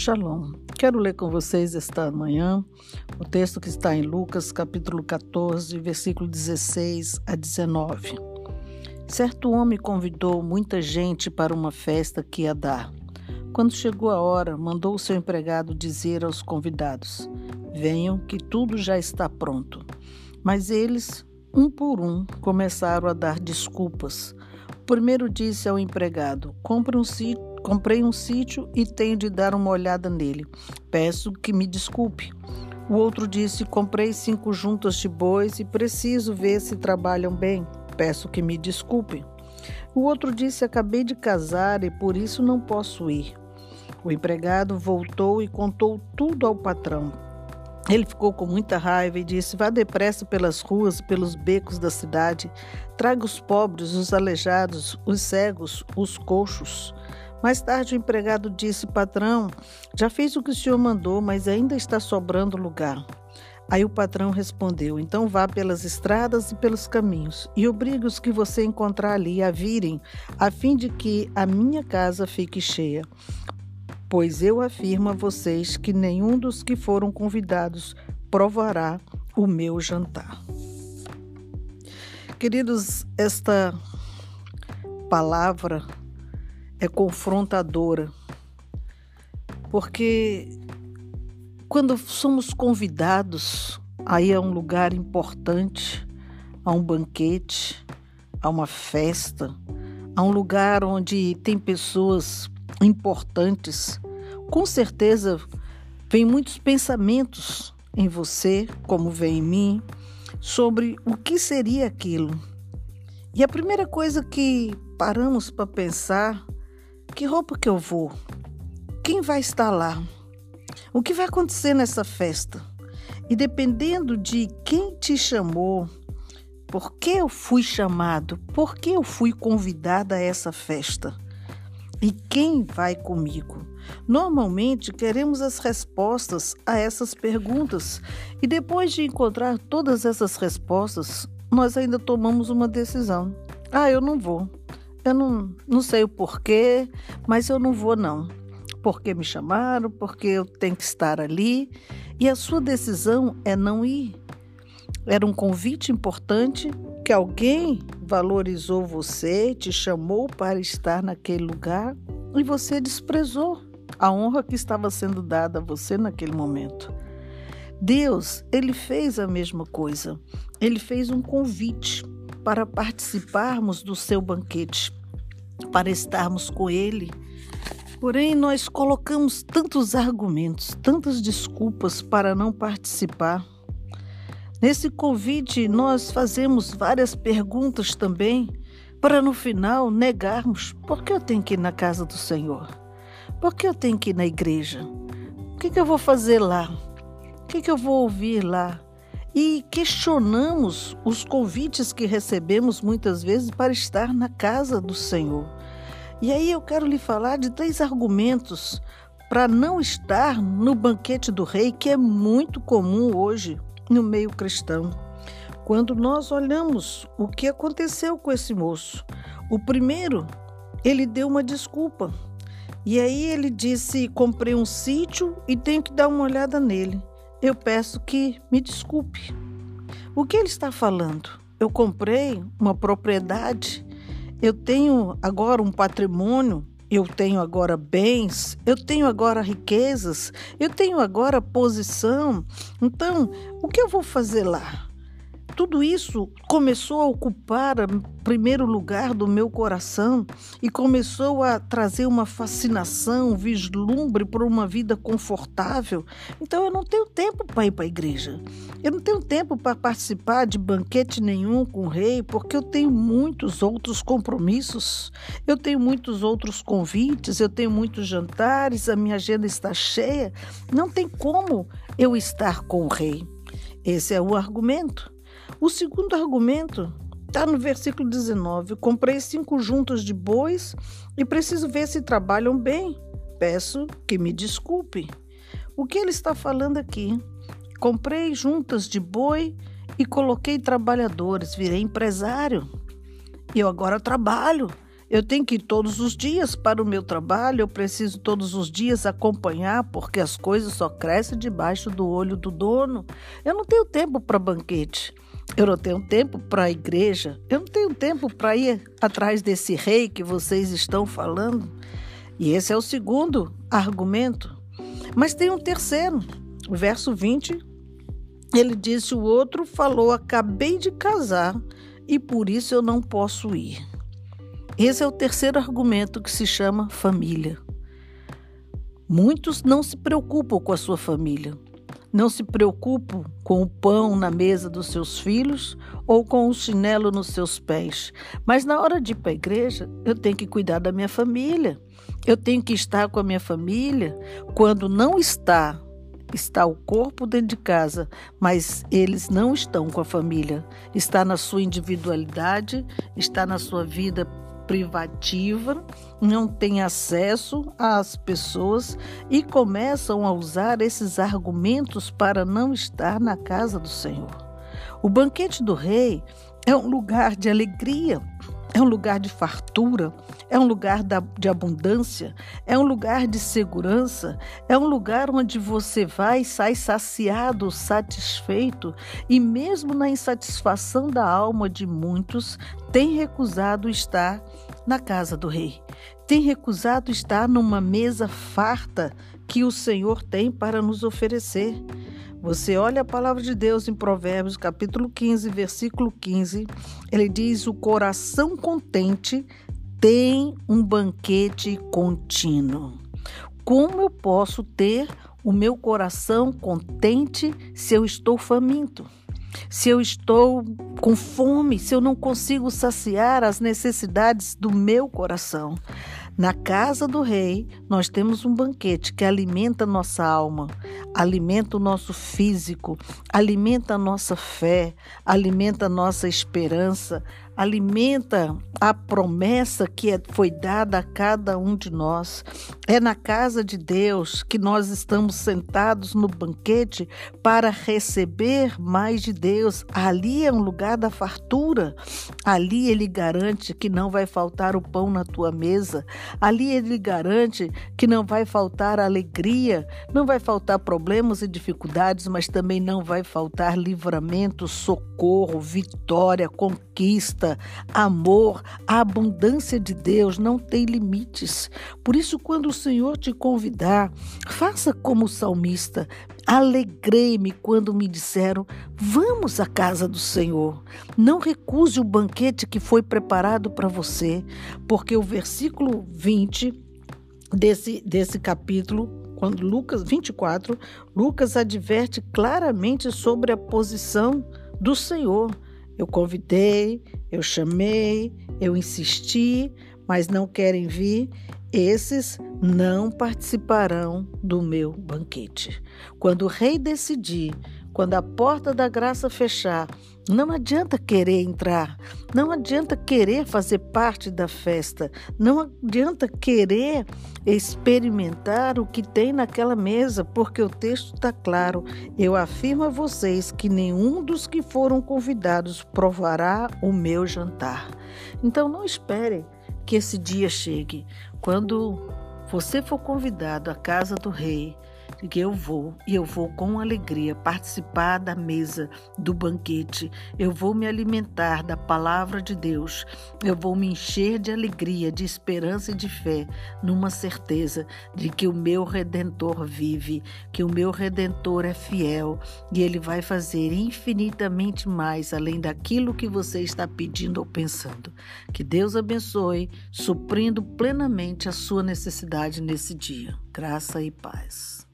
Shalom. Quero ler com vocês esta manhã o texto que está em Lucas, capítulo 14, versículo 16 a 19. Certo homem convidou muita gente para uma festa que ia dar. Quando chegou a hora, mandou o seu empregado dizer aos convidados: Venham, que tudo já está pronto. Mas eles, um por um, começaram a dar desculpas. O primeiro disse ao empregado: Compre um sítio Comprei um sítio e tenho de dar uma olhada nele. Peço que me desculpe. O outro disse: Comprei cinco juntas de bois e preciso ver se trabalham bem. Peço que me desculpe. O outro disse: Acabei de casar e por isso não posso ir. O empregado voltou e contou tudo ao patrão. Ele ficou com muita raiva e disse: Vá depressa pelas ruas pelos becos da cidade. Traga os pobres, os aleijados, os cegos, os coxos. Mais tarde, o empregado disse: Patrão, já fiz o que o senhor mandou, mas ainda está sobrando lugar. Aí o patrão respondeu: Então vá pelas estradas e pelos caminhos, e obrigue os que você encontrar ali a virem, a fim de que a minha casa fique cheia. Pois eu afirmo a vocês que nenhum dos que foram convidados provará o meu jantar. Queridos, esta palavra é confrontadora, porque quando somos convidados a ir a um lugar importante, a um banquete, a uma festa, a um lugar onde tem pessoas importantes, com certeza vem muitos pensamentos em você, como vem em mim, sobre o que seria aquilo. E a primeira coisa que paramos para pensar que roupa que eu vou? Quem vai estar lá? O que vai acontecer nessa festa? E dependendo de quem te chamou, por que eu fui chamado, por que eu fui convidada a essa festa? E quem vai comigo? Normalmente queremos as respostas a essas perguntas e depois de encontrar todas essas respostas, nós ainda tomamos uma decisão. Ah, eu não vou. Eu não, não sei o porquê, mas eu não vou não. Porque me chamaram, porque eu tenho que estar ali. E a sua decisão é não ir. Era um convite importante que alguém valorizou você, te chamou para estar naquele lugar e você desprezou a honra que estava sendo dada a você naquele momento. Deus, ele fez a mesma coisa. Ele fez um convite para participarmos do seu banquete, para estarmos com Ele. Porém, nós colocamos tantos argumentos, tantas desculpas para não participar. Nesse convite, nós fazemos várias perguntas também, para no final negarmos: por que eu tenho que ir na casa do Senhor? Por que eu tenho que ir na igreja? O que, que eu vou fazer lá? O que, que eu vou ouvir lá? E questionamos os convites que recebemos muitas vezes para estar na casa do Senhor. E aí eu quero lhe falar de três argumentos para não estar no banquete do rei, que é muito comum hoje no meio cristão. Quando nós olhamos o que aconteceu com esse moço, o primeiro, ele deu uma desculpa. E aí ele disse: Comprei um sítio e tenho que dar uma olhada nele eu peço que me desculpe. O que ele está falando? Eu comprei uma propriedade, eu tenho agora um patrimônio, eu tenho agora bens, eu tenho agora riquezas, eu tenho agora posição. Então, o que eu vou fazer lá? Tudo isso começou a ocupar primeiro lugar do meu coração e começou a trazer uma fascinação, um vislumbre por uma vida confortável. Então eu não tenho tempo para ir para a igreja. Eu não tenho tempo para participar de banquete nenhum com o rei, porque eu tenho muitos outros compromissos. Eu tenho muitos outros convites, eu tenho muitos jantares, a minha agenda está cheia. Não tem como eu estar com o rei. Esse é o argumento. O segundo argumento está no versículo 19: Comprei cinco juntas de bois e preciso ver se trabalham bem. Peço que me desculpe. O que ele está falando aqui? Comprei juntas de boi e coloquei trabalhadores, virei empresário. Eu agora trabalho. Eu tenho que ir todos os dias para o meu trabalho, eu preciso todos os dias acompanhar, porque as coisas só crescem debaixo do olho do dono. Eu não tenho tempo para banquete. Eu não tenho tempo para a igreja. Eu não tenho tempo para ir atrás desse rei que vocês estão falando. E esse é o segundo argumento. Mas tem um terceiro. O verso 20, ele disse: O outro falou, acabei de casar e por isso eu não posso ir. Esse é o terceiro argumento que se chama família. Muitos não se preocupam com a sua família. Não se preocupam com o pão na mesa dos seus filhos ou com o chinelo nos seus pés. Mas na hora de ir para a igreja, eu tenho que cuidar da minha família. Eu tenho que estar com a minha família. Quando não está, está o corpo dentro de casa, mas eles não estão com a família. Está na sua individualidade, está na sua vida privativa, não tem acesso às pessoas e começam a usar esses argumentos para não estar na casa do Senhor. O banquete do rei é um lugar de alegria, é um lugar de fartura, é um lugar de abundância, é um lugar de segurança, é um lugar onde você vai e sai saciado, satisfeito, e mesmo na insatisfação da alma de muitos, tem recusado estar na casa do rei, tem recusado estar numa mesa farta que o Senhor tem para nos oferecer. Você olha a palavra de Deus em Provérbios, capítulo 15, versículo 15, ele diz: O coração contente tem um banquete contínuo. Como eu posso ter o meu coração contente se eu estou faminto? Se eu estou com fome, se eu não consigo saciar as necessidades do meu coração? Na casa do rei, nós temos um banquete que alimenta nossa alma, alimenta o nosso físico, alimenta a nossa fé, alimenta a nossa esperança, alimenta a promessa que é, foi dada a cada um de nós. É na casa de Deus que nós estamos sentados no banquete para receber mais de Deus. Ali é um lugar da fartura. Ali ele garante que não vai faltar o pão na tua mesa. Ali ele garante que não vai faltar alegria, não vai faltar problemas e dificuldades, mas também não vai faltar livramento, socorro, vitória, conquista amor, a abundância de Deus não tem limites. Por isso, quando o Senhor te convidar, faça como o salmista. Alegrei-me quando me disseram: Vamos à casa do Senhor. Não recuse o banquete que foi preparado para você, porque o versículo 20 desse, desse capítulo quando Lucas 24, Lucas adverte claramente sobre a posição do Senhor. Eu convidei, eu chamei, eu insisti, mas não querem vir. Esses não participarão do meu banquete. Quando o rei decidir, quando a porta da graça fechar, não adianta querer entrar, não adianta querer fazer parte da festa, não adianta querer experimentar o que tem naquela mesa, porque o texto está claro. Eu afirmo a vocês que nenhum dos que foram convidados provará o meu jantar. Então não espere que esse dia chegue. Quando você for convidado à casa do rei, que eu vou e eu vou com alegria participar da mesa do banquete. Eu vou me alimentar da palavra de Deus. Eu vou me encher de alegria, de esperança e de fé, numa certeza de que o meu redentor vive, que o meu redentor é fiel e ele vai fazer infinitamente mais além daquilo que você está pedindo ou pensando. Que Deus abençoe, suprindo plenamente a sua necessidade nesse dia. Graça e paz.